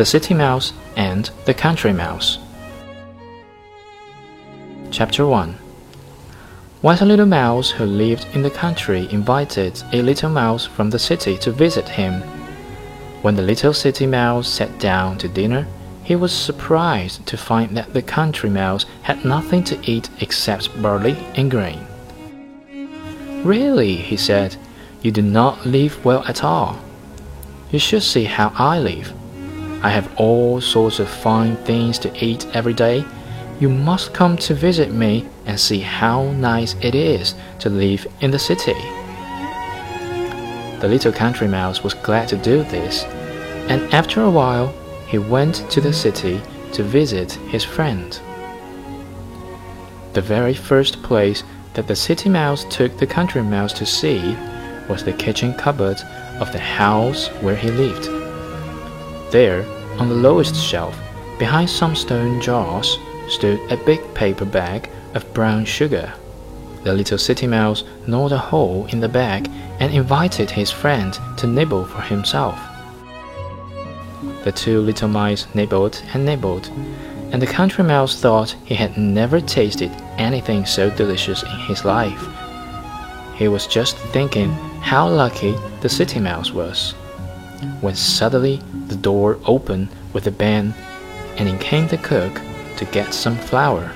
The City Mouse and the Country Mouse. Chapter 1 Once a little mouse who lived in the country invited a little mouse from the city to visit him. When the little city mouse sat down to dinner, he was surprised to find that the country mouse had nothing to eat except barley and grain. Really, he said, you do not live well at all. You should see how I live. I have all sorts of fine things to eat every day. You must come to visit me and see how nice it is to live in the city. The little country mouse was glad to do this, and after a while he went to the city to visit his friend. The very first place that the city mouse took the country mouse to see was the kitchen cupboard of the house where he lived. There, on the lowest shelf, behind some stone jars, stood a big paper bag of brown sugar. The little city mouse gnawed a hole in the bag and invited his friend to nibble for himself. The two little mice nibbled and nibbled, and the country mouse thought he had never tasted anything so delicious in his life. He was just thinking how lucky the city mouse was, when suddenly the door opened with a bang, and in came the cook to get some flour.